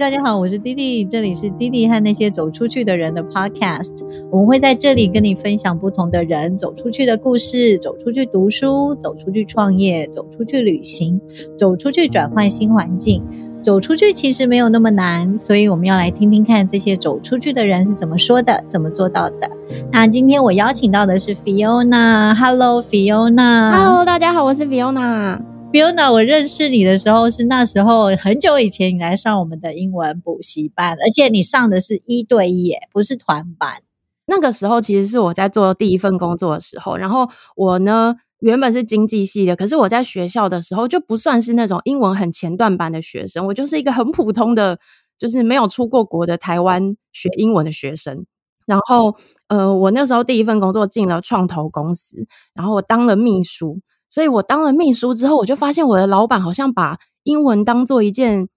大家好，我是弟弟，这里是弟弟和那些走出去的人的 Podcast。我们会在这里跟你分享不同的人走出去的故事，走出去读书，走出去创业，走出去旅行，走出去转换新环境。走出去其实没有那么难，所以我们要来听听看这些走出去的人是怎么说的，怎么做到的。那今天我邀请到的是 Fiona，Hello Fiona，Hello，大家好，我是 Fiona。Fiona，我认识你的时候是那时候很久以前，你来上我们的英文补习班，而且你上的是一对一，耶，不是团班。那个时候其实是我在做第一份工作的时候，然后我呢原本是经济系的，可是我在学校的时候就不算是那种英文很前段班的学生，我就是一个很普通的，就是没有出过国的台湾学英文的学生。然后，呃，我那时候第一份工作进了创投公司，然后我当了秘书。所以我当了秘书之后，我就发现我的老板好像把英文当做一件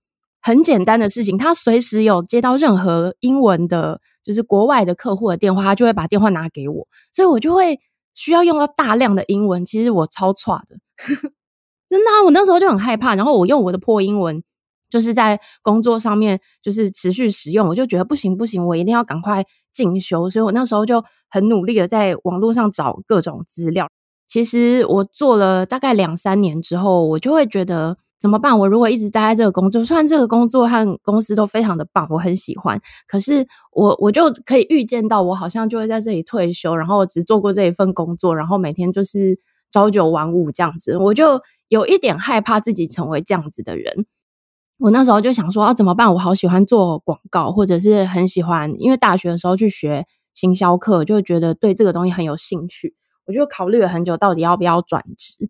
很简单的事情。他随时有接到任何英文的，就是国外的客户的电话，他就会把电话拿给我。所以我就会需要用到大量的英文。其实我超差的，真的，我那时候就很害怕。然后我用我的破英文，就是在工作上面就是持续使用，我就觉得不行不行，我一定要赶快进修。所以我那时候就很努力的在网络上找各种资料。其实我做了大概两三年之后，我就会觉得怎么办？我如果一直待在这个工作，虽然这个工作和公司都非常的棒，我很喜欢，可是我我就可以预见到，我好像就会在这里退休，然后只做过这一份工作，然后每天就是朝九晚五这样子，我就有一点害怕自己成为这样子的人。我那时候就想说，啊，怎么办？我好喜欢做广告，或者是很喜欢，因为大学的时候去学行销课，就觉得对这个东西很有兴趣。我就考虑了很久，到底要不要转职。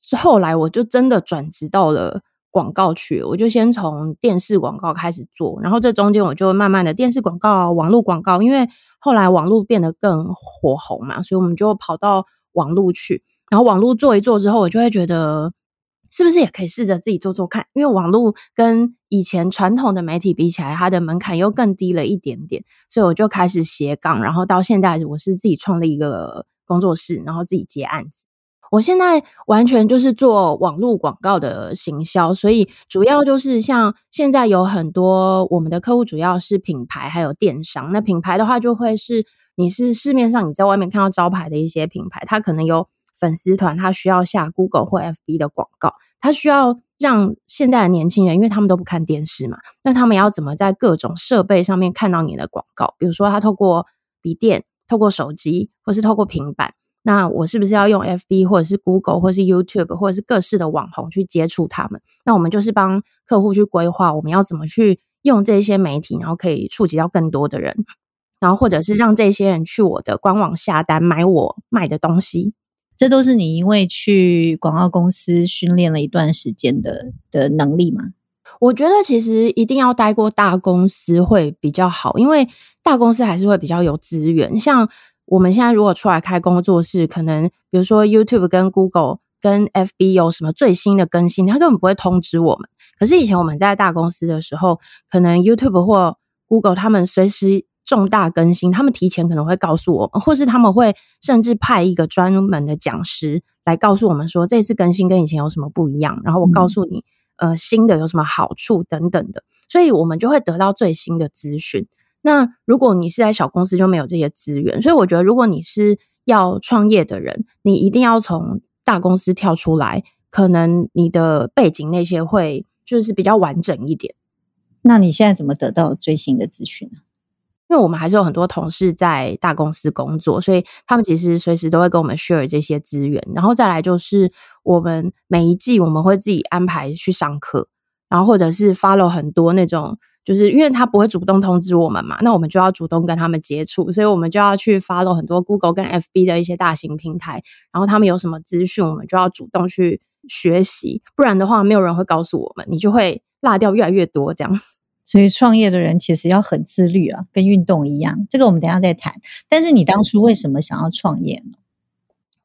是后来我就真的转职到了广告去，我就先从电视广告开始做，然后这中间我就慢慢的电视广告、网络广告，因为后来网络变得更火红嘛，所以我们就跑到网络去。然后网络做一做之后，我就会觉得是不是也可以试着自己做做看？因为网络跟以前传统的媒体比起来，它的门槛又更低了一点点，所以我就开始斜杠，然后到现在我是自己创立一个。工作室，然后自己接案子。我现在完全就是做网络广告的行销，所以主要就是像现在有很多我们的客户，主要是品牌还有电商。那品牌的话，就会是你是市面上你在外面看到招牌的一些品牌，它可能有粉丝团，它需要下 Google 或 FB 的广告，它需要让现在的年轻人，因为他们都不看电视嘛，那他们要怎么在各种设备上面看到你的广告？比如说，他透过笔电。透过手机或是透过平板，那我是不是要用 FB 或者是 Google 或是 YouTube 或者是各式的网红去接触他们？那我们就是帮客户去规划我们要怎么去用这些媒体，然后可以触及到更多的人，然后或者是让这些人去我的官网下单买我卖的东西。这都是你因为去广告公司训练了一段时间的的能力吗？我觉得其实一定要待过大公司会比较好，因为大公司还是会比较有资源。像我们现在如果出来开工作室，可能比如说 YouTube 跟 Google 跟 FB 有什么最新的更新，他根本不会通知我们。可是以前我们在大公司的时候，可能 YouTube 或 Google 他们随时重大更新，他们提前可能会告诉我们，或是他们会甚至派一个专门的讲师来告诉我们说这次更新跟以前有什么不一样。然后我告诉你。呃，新的有什么好处等等的，所以我们就会得到最新的资讯。那如果你是在小公司，就没有这些资源。所以我觉得，如果你是要创业的人，你一定要从大公司跳出来，可能你的背景那些会就是比较完整一点。那你现在怎么得到最新的资讯呢？因为我们还是有很多同事在大公司工作，所以他们其实随时都会跟我们 share 这些资源。然后再来就是我们每一季我们会自己安排去上课，然后或者是 follow 很多那种，就是因为他不会主动通知我们嘛，那我们就要主动跟他们接触，所以我们就要去 follow 很多 Google 跟 FB 的一些大型平台，然后他们有什么资讯，我们就要主动去学习，不然的话没有人会告诉我们，你就会落掉越来越多这样。所以创业的人其实要很自律啊，跟运动一样。这个我们等下再谈。但是你当初为什么想要创业呢？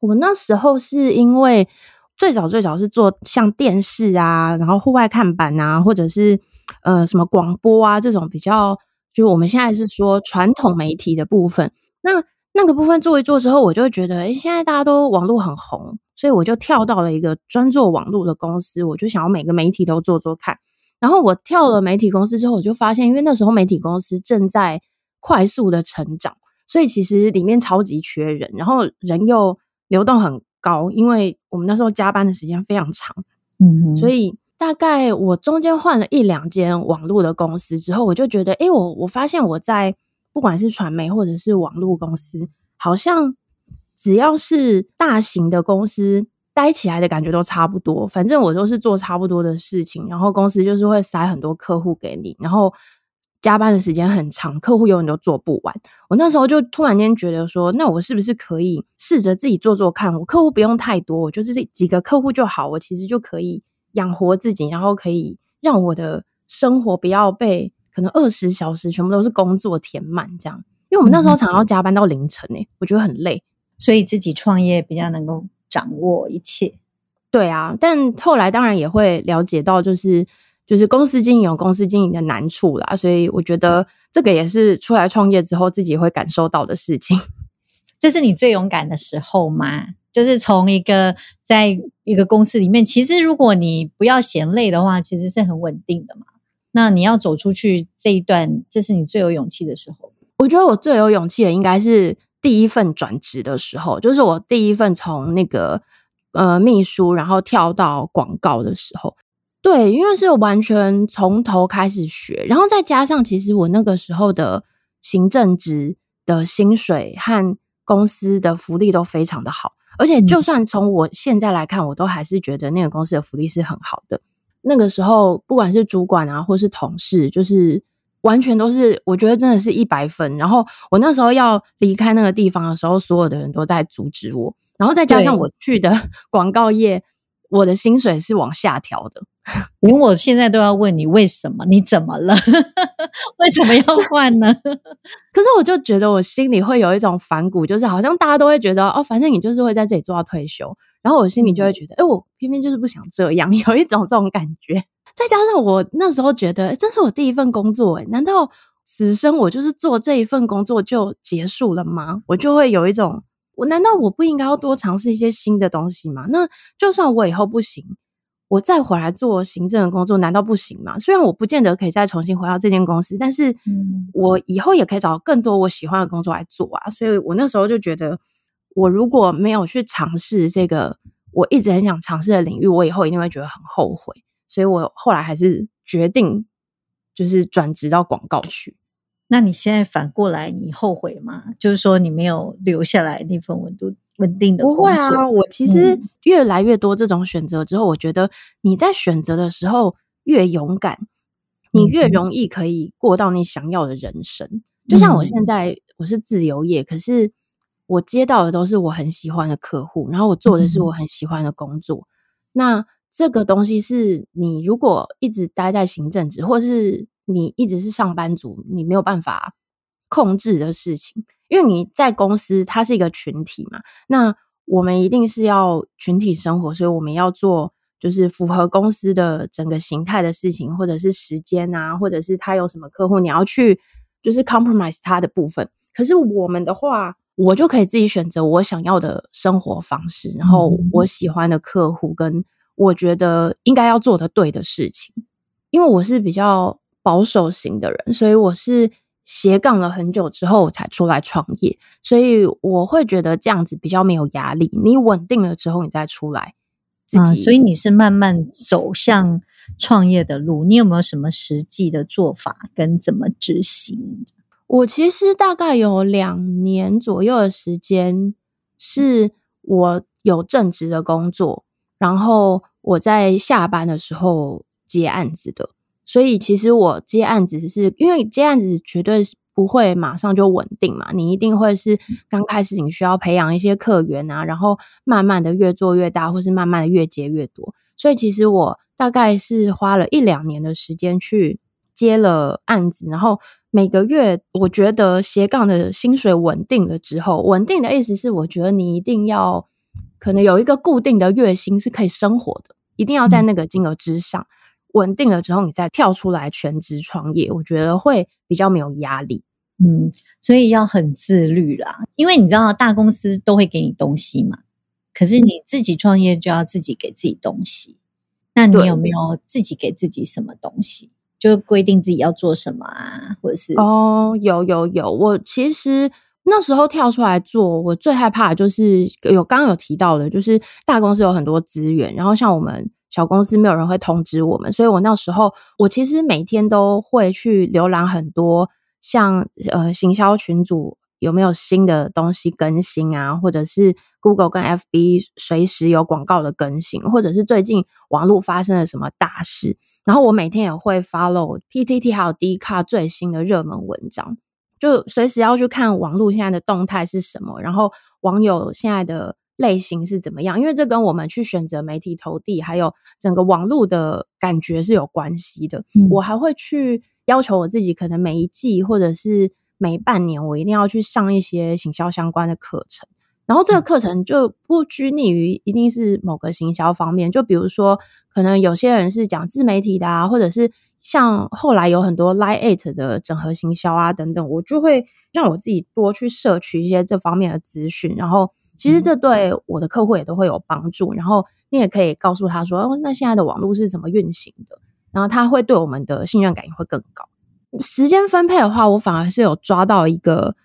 我那时候是因为最早最早是做像电视啊，然后户外看板啊，或者是呃什么广播啊这种比较，就我们现在是说传统媒体的部分。那那个部分做一做之后，我就觉得，哎，现在大家都网络很红，所以我就跳到了一个专做网络的公司，我就想要每个媒体都做做看。然后我跳了媒体公司之后，我就发现，因为那时候媒体公司正在快速的成长，所以其实里面超级缺人，然后人又流动很高，因为我们那时候加班的时间非常长，嗯，所以大概我中间换了一两间网络的公司之后，我就觉得，哎，我我发现我在不管是传媒或者是网络公司，好像只要是大型的公司。待起来的感觉都差不多，反正我都是做差不多的事情，然后公司就是会塞很多客户给你，然后加班的时间很长，客户永远都做不完。我那时候就突然间觉得说，那我是不是可以试着自己做做看？我客户不用太多，我就是这几个客户就好，我其实就可以养活自己，然后可以让我的生活不要被可能二十小时全部都是工作填满这样。因为我们那时候常常要加班到凌晨诶，我觉得很累，所以自己创业比较能够。掌握一切，对啊，但后来当然也会了解到，就是就是公司经营有公司经营的难处啦，所以我觉得这个也是出来创业之后自己会感受到的事情。这是你最勇敢的时候吗？就是从一个在一个公司里面，其实如果你不要嫌累的话，其实是很稳定的嘛。那你要走出去这一段，这是你最有勇气的时候。我觉得我最有勇气的应该是。第一份转职的时候，就是我第一份从那个呃秘书，然后跳到广告的时候，对，因为是完全从头开始学，然后再加上其实我那个时候的行政职的薪水和公司的福利都非常的好，而且就算从我现在来看，我都还是觉得那个公司的福利是很好的。那个时候，不管是主管啊，或是同事，就是。完全都是，我觉得真的是一百分。然后我那时候要离开那个地方的时候，所有的人都在阻止我。然后再加上我去的 广告业，我的薪水是往下调的。连我现在都要问你为什么？你怎么了？为什么要换呢？可是我就觉得我心里会有一种反骨，就是好像大家都会觉得哦，反正你就是会在这里做到退休。然后我心里就会觉得，哎，我偏偏就是不想这样，有一种这种感觉。再加上我那时候觉得，这是我第一份工作，诶难道此生我就是做这一份工作就结束了吗？我就会有一种，我难道我不应该要多尝试一些新的东西吗？那就算我以后不行，我再回来做行政的工作，难道不行吗？虽然我不见得可以再重新回到这间公司，但是我以后也可以找更多我喜欢的工作来做啊。所以我那时候就觉得，我如果没有去尝试这个我一直很想尝试的领域，我以后一定会觉得很后悔。所以我后来还是决定，就是转职到广告去。那你现在反过来，你后悔吗？就是说你没有留下来那份稳度稳定的不会啊。我其实越来越多这种选择之后，我觉得你在选择的时候越勇敢，你越容易可以过到你想要的人生。就像我现在我是自由业，可是我接到的都是我很喜欢的客户，然后我做的是我很喜欢的工作。那这个东西是你如果一直待在行政职，或是你一直是上班族，你没有办法控制的事情。因为你在公司，它是一个群体嘛，那我们一定是要群体生活，所以我们要做就是符合公司的整个形态的事情，或者是时间啊，或者是他有什么客户，你要去就是 compromise 他的部分。可是我们的话，我就可以自己选择我想要的生活方式，然后我喜欢的客户跟。我觉得应该要做的对的事情，因为我是比较保守型的人，所以我是斜杠了很久之后才出来创业，所以我会觉得这样子比较没有压力。你稳定了之后，你再出来啊，所以你是慢慢走向创业的路。你有没有什么实际的做法跟怎么执行？我其实大概有两年左右的时间，是我有正职的工作。然后我在下班的时候接案子的，所以其实我接案子是因为接案子绝对是不会马上就稳定嘛，你一定会是刚开始你需要培养一些客源啊，然后慢慢的越做越大，或是慢慢的越接越多。所以其实我大概是花了一两年的时间去接了案子，然后每个月我觉得斜杠的薪水稳定了之后，稳定的意思是我觉得你一定要。可能有一个固定的月薪是可以生活的，一定要在那个金额之上稳定了之后，你再跳出来全职创业，我觉得会比较没有压力。嗯，所以要很自律啦，因为你知道大公司都会给你东西嘛，可是你自己创业就要自己给自己东西。那你有没有自己给自己什么东西？就规定自己要做什么啊，或者是哦，有有有，我其实。那时候跳出来做，我最害怕的就是有刚刚有提到的，就是大公司有很多资源，然后像我们小公司没有人会通知我们，所以我那时候我其实每天都会去浏览很多，像呃行销群组有没有新的东西更新啊，或者是 Google 跟 FB 随时有广告的更新，或者是最近网络发生了什么大事，然后我每天也会 follow PTT 还有 D 卡最新的热门文章。就随时要去看网络现在的动态是什么，然后网友现在的类型是怎么样，因为这跟我们去选择媒体投递，还有整个网络的感觉是有关系的。我还会去要求我自己，可能每一季或者是每半年，我一定要去上一些行销相关的课程。然后这个课程就不拘泥于一定是某个行销方面，就比如说，可能有些人是讲自媒体的啊，或者是。像后来有很多 Line Eight 的整合行销啊等等，我就会让我自己多去摄取一些这方面的资讯，然后其实这对我的客户也都会有帮助。然后你也可以告诉他说：“哦，那现在的网络是怎么运行的？”然后他会对我们的信任感也会更高。时间分配的话，我反而是有抓到一个。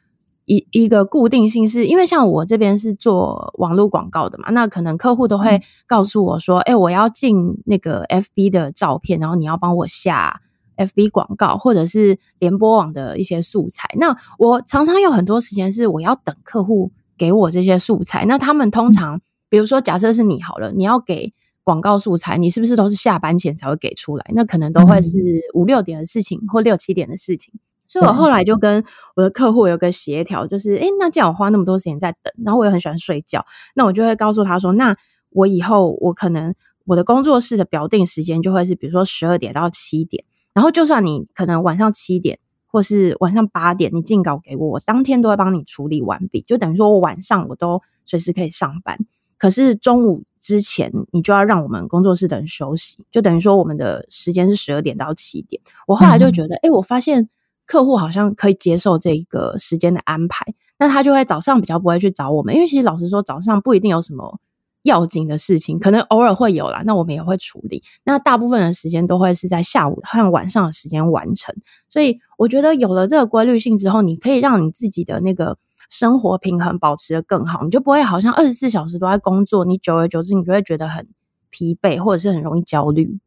一一个固定性是因为像我这边是做网络广告的嘛，那可能客户都会告诉我说：“哎，我要进那个 FB 的照片，然后你要帮我下 FB 广告，或者是联播网的一些素材。”那我常常有很多时间是我要等客户给我这些素材。那他们通常，比如说假设是你好了，你要给广告素材，你是不是都是下班前才会给出来？那可能都会是五六点的事情，或六七点的事情。所以我后来就跟我的客户有个协调，就是诶，那既然我花那么多时间在等，然后我也很喜欢睡觉，那我就会告诉他说，那我以后我可能我的工作室的表定时间就会是，比如说十二点到七点，然后就算你可能晚上七点或是晚上八点你进稿给我，我当天都会帮你处理完毕，就等于说我晚上我都随时可以上班，可是中午之前你就要让我们工作室的人休息，就等于说我们的时间是十二点到七点。我后来就觉得，哎，我发现。客户好像可以接受这个时间的安排，那他就会早上比较不会去找我们，因为其实老实说，早上不一定有什么要紧的事情，可能偶尔会有啦，那我们也会处理。那大部分的时间都会是在下午和晚上的时间完成。所以我觉得有了这个规律性之后，你可以让你自己的那个生活平衡保持的更好，你就不会好像二十四小时都在工作，你久而久之你就会觉得很疲惫，或者是很容易焦虑。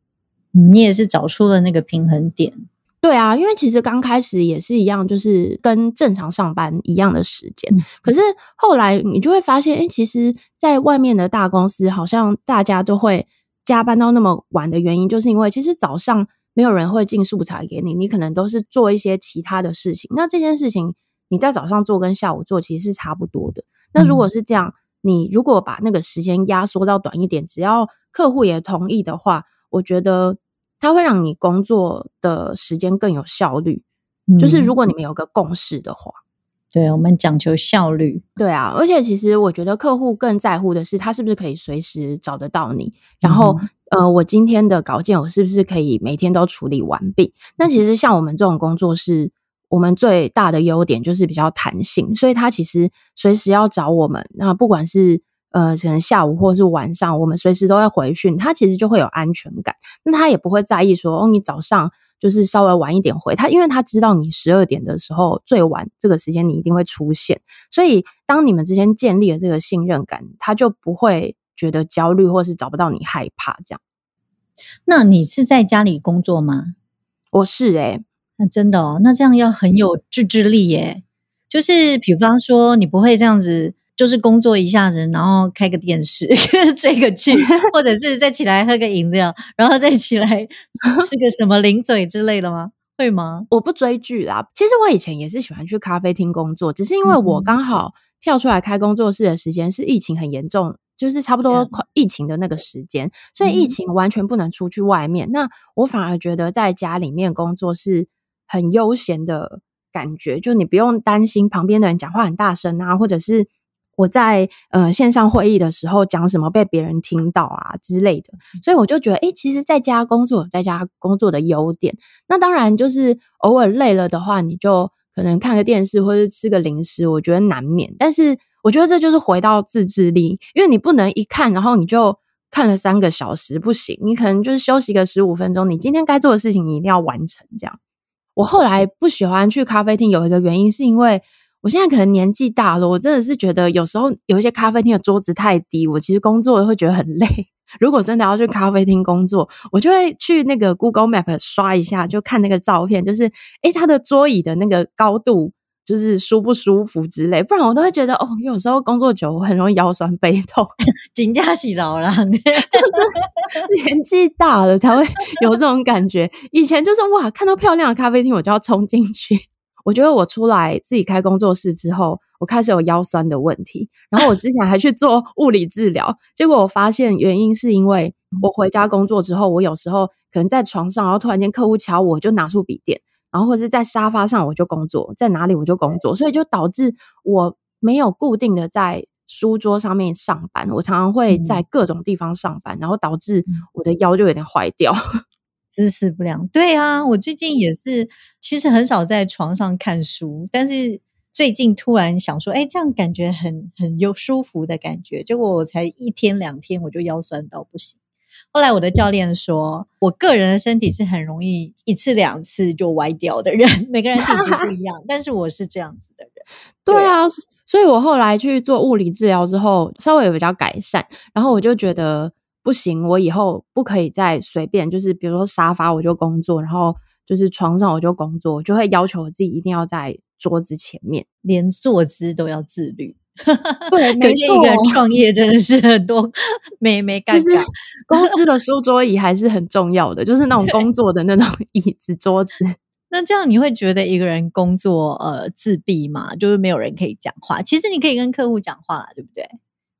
你也是找出了那个平衡点。对啊，因为其实刚开始也是一样，就是跟正常上班一样的时间。可是后来你就会发现，哎，其实在外面的大公司，好像大家都会加班到那么晚的原因，就是因为其实早上没有人会进素材给你，你可能都是做一些其他的事情。那这件事情你在早上做跟下午做其实是差不多的。那如果是这样，你如果把那个时间压缩到短一点，只要客户也同意的话，我觉得。它会让你工作的时间更有效率，就是如果你们有个共识的话，对我们讲求效率，对啊，而且其实我觉得客户更在乎的是他是不是可以随时找得到你，然后呃，我今天的稿件我是不是可以每天都处理完毕？那其实像我们这种工作是我们最大的优点就是比较弹性，所以他其实随时要找我们，那不管是。呃，可能下午或者是晚上，我们随时都会回讯，他其实就会有安全感。那他也不会在意说，哦，你早上就是稍微晚一点回他，因为他知道你十二点的时候最晚这个时间你一定会出现。所以，当你们之间建立了这个信任感，他就不会觉得焦虑，或是找不到你害怕这样。那你是在家里工作吗？我是诶，那真的哦，那这样要很有自制力耶。就是比方说，你不会这样子。就是工作一下子，然后开个电视 追个剧，或者是再起来喝个饮料，然后再起来 吃个什么零嘴之类的吗？会吗？我不追剧啦。其实我以前也是喜欢去咖啡厅工作，只是因为我刚好跳出来开工作室的时间是疫情很严重，就是差不多疫情的那个时间，所以疫情完全不能出去外面。那我反而觉得在家里面工作是很悠闲的感觉，就你不用担心旁边的人讲话很大声啊，或者是。我在呃线上会议的时候讲什么被别人听到啊之类的，所以我就觉得，哎，其实在家工作，在家工作的优点。那当然就是偶尔累了的话，你就可能看个电视或者吃个零食，我觉得难免。但是我觉得这就是回到自制力，因为你不能一看，然后你就看了三个小时，不行。你可能就是休息个十五分钟，你今天该做的事情你一定要完成。这样，我后来不喜欢去咖啡厅，有一个原因是因为。我现在可能年纪大了，我真的是觉得有时候有一些咖啡厅的桌子太低，我其实工作会觉得很累。如果真的要去咖啡厅工作，我就会去那个 Google Map 刷一下，就看那个照片，就是诶它的桌椅的那个高度，就是舒不舒服之类。不然我都会觉得哦，有时候工作久，我很容易腰酸背痛。紧驾洗劳了，就是年纪大了才会有这种感觉。以前就是哇，看到漂亮的咖啡厅，我就要冲进去。我觉得我出来自己开工作室之后，我开始有腰酸的问题。然后我之前还去做 物理治疗，结果我发现原因是因为我回家工作之后，我有时候可能在床上，然后突然间客户敲我，就拿出笔电，然后或者是在沙发上我就工作，在哪里我就工作，所以就导致我没有固定的在书桌上面上班，我常常会在各种地方上班，然后导致我的腰就有点坏掉。姿势不良，对啊，我最近也是，其实很少在床上看书，但是最近突然想说，哎，这样感觉很很有舒服的感觉，结果我才一天两天，我就腰酸到不行。后来我的教练说，我个人的身体是很容易一次两次就歪掉的人，每个人体质不一样，但是我是这样子的人。对啊，所以我后来去做物理治疗之后，稍微有比较改善，然后我就觉得。不行，我以后不可以再随便，就是比如说沙发我就工作，然后就是床上我就工作，就会要求我自己一定要在桌子前面，连坐姿都要自律。对，没错，一个人创业真的是很多没没干。其实 公司的书桌椅还是很重要的，就是那种工作的那种 椅子桌子。那这样你会觉得一个人工作呃自闭吗？就是没有人可以讲话。其实你可以跟客户讲话，对不对？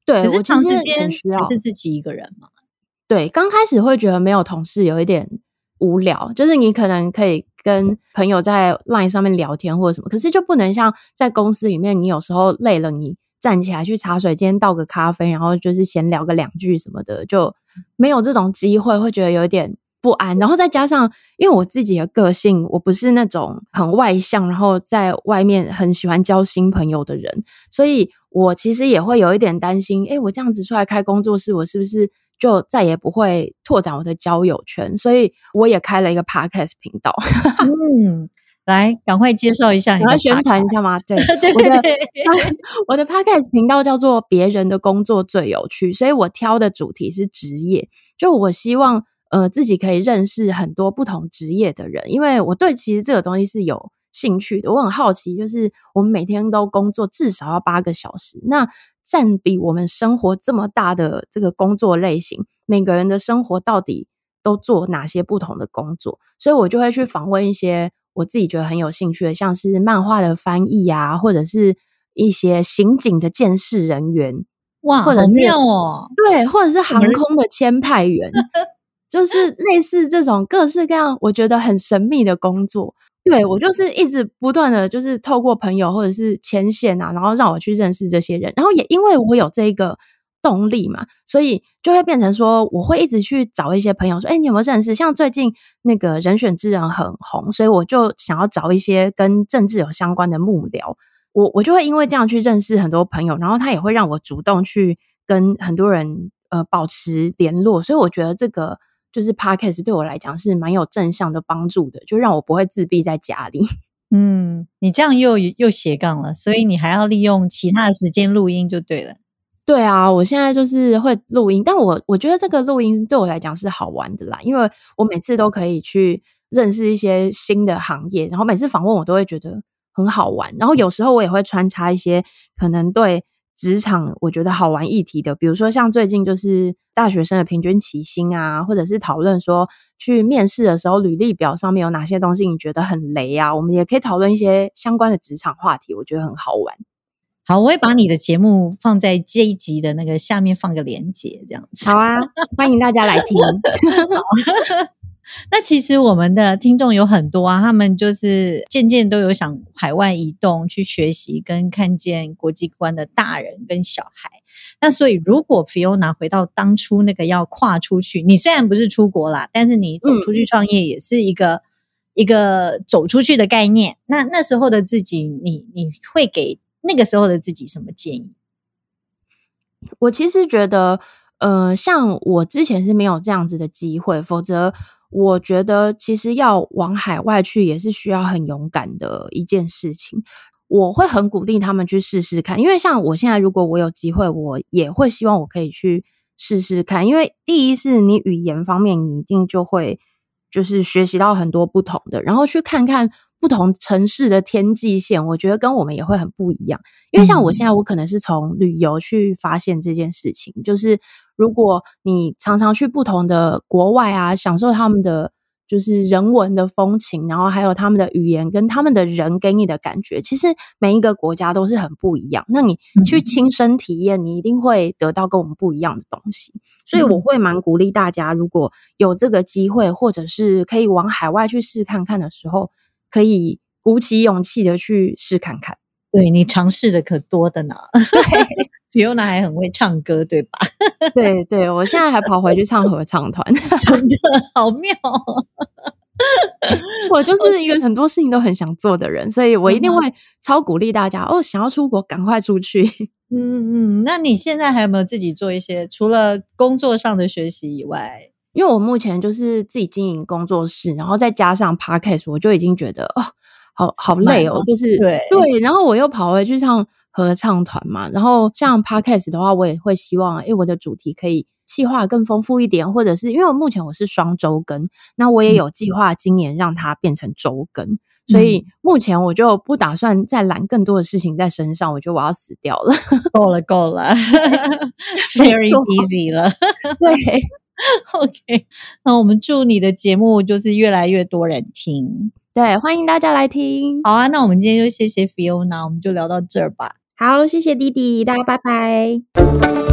对，可是长时间还是自己一个人嘛。对，刚开始会觉得没有同事有一点无聊，就是你可能可以跟朋友在 LINE 上面聊天或者什么，可是就不能像在公司里面，你有时候累了，你站起来去茶水间倒个咖啡，然后就是闲聊个两句什么的，就没有这种机会，会觉得有点不安。然后再加上，因为我自己的个性，我不是那种很外向，然后在外面很喜欢交新朋友的人，所以。我其实也会有一点担心，诶，我这样子出来开工作室，我是不是就再也不会拓展我的交友圈？所以我也开了一个 podcast 频道。嗯，来，赶快介绍一下，你要宣传一下吗？对，我的 我的 podcast 频道叫做“别人的工作最有趣”，所以我挑的主题是职业。就我希望，呃，自己可以认识很多不同职业的人，因为我对其实这个东西是有。兴趣的，我很好奇，就是我们每天都工作至少要八个小时，那占比我们生活这么大的这个工作类型，每个人的生活到底都做哪些不同的工作？所以我就会去访问一些我自己觉得很有兴趣的，像是漫画的翻译啊，或者是一些刑警的监视人员，哇，好妙哦！对，或者是航空的签派员，就是类似这种各式各样我觉得很神秘的工作。对我就是一直不断的就是透过朋友或者是牵线啊，然后让我去认识这些人，然后也因为我有这个动力嘛，所以就会变成说我会一直去找一些朋友说，哎，你有没有认识？像最近那个人选之人很红，所以我就想要找一些跟政治有相关的幕僚，我我就会因为这样去认识很多朋友，然后他也会让我主动去跟很多人呃保持联络，所以我觉得这个。就是 podcast 对我来讲是蛮有正向的帮助的，就让我不会自闭在家里。嗯，你这样又又斜杠了，所以你还要利用其他的时间录音就对了。对啊，我现在就是会录音，但我我觉得这个录音对我来讲是好玩的啦，因为我每次都可以去认识一些新的行业，然后每次访问我都会觉得很好玩，然后有时候我也会穿插一些可能对。职场我觉得好玩议题的，比如说像最近就是大学生的平均起薪啊，或者是讨论说去面试的时候履历表上面有哪些东西你觉得很雷啊，我们也可以讨论一些相关的职场话题，我觉得很好玩。好，我会把你的节目放在这一集的那个下面放个链接，这样子。好啊，欢迎大家来听。那其实我们的听众有很多啊，他们就是渐渐都有想海外移动去学习跟看见国际观的大人跟小孩。那所以，如果 Fiona 回到当初那个要跨出去，你虽然不是出国啦，但是你走出去创业也是一个、一个走出去的概念。那那时候的自己，你你会给那个时候的自己什么建议？我其实觉得，呃，像我之前是没有这样子的机会，否则我觉得其实要往海外去也是需要很勇敢的一件事情。我会很鼓励他们去试试看，因为像我现在，如果我有机会，我也会希望我可以去试试看。因为第一是你语言方面，你一定就会就是学习到很多不同的，然后去看看不同城市的天际线，我觉得跟我们也会很不一样。因为像我现在，我可能是从旅游去发现这件事情，就是如果你常常去不同的国外啊，享受他们的。就是人文的风情，然后还有他们的语言跟他们的人给你的感觉，其实每一个国家都是很不一样。那你去亲身体验，你一定会得到跟我们不一样的东西。所以我会蛮鼓励大家，如果有这个机会，或者是可以往海外去试看看的时候，可以鼓起勇气的去试看看。对你尝试的可多的呢。对。Fiona 还很会唱歌，对吧？对对，我现在还跑回去唱合唱团，真的好妙。我就是一个很多事情都很想做的人，所以我一定会超鼓励大家哦，想要出国赶快出去。嗯嗯，那你现在还有没有自己做一些除了工作上的学习以外？因为我目前就是自己经营工作室，然后再加上 Podcast，我就已经觉得哦，好好累哦，就是对对，然后我又跑回去唱。合唱团嘛，然后像 podcast 的话，我也会希望，诶，我的主题可以计划更丰富一点，或者是因为我目前我是双周更，那我也有计划今年让它变成周更，所以目前我就不打算再揽更多的事情在身上，我觉得我要死掉了，够了够了，Very easy 了，对，OK，那我们祝你的节目就是越来越多人听，对，欢迎大家来听，好啊，那我们今天就谢谢 Fiona，我们就聊到这儿吧。好，谢谢弟弟，大家拜拜。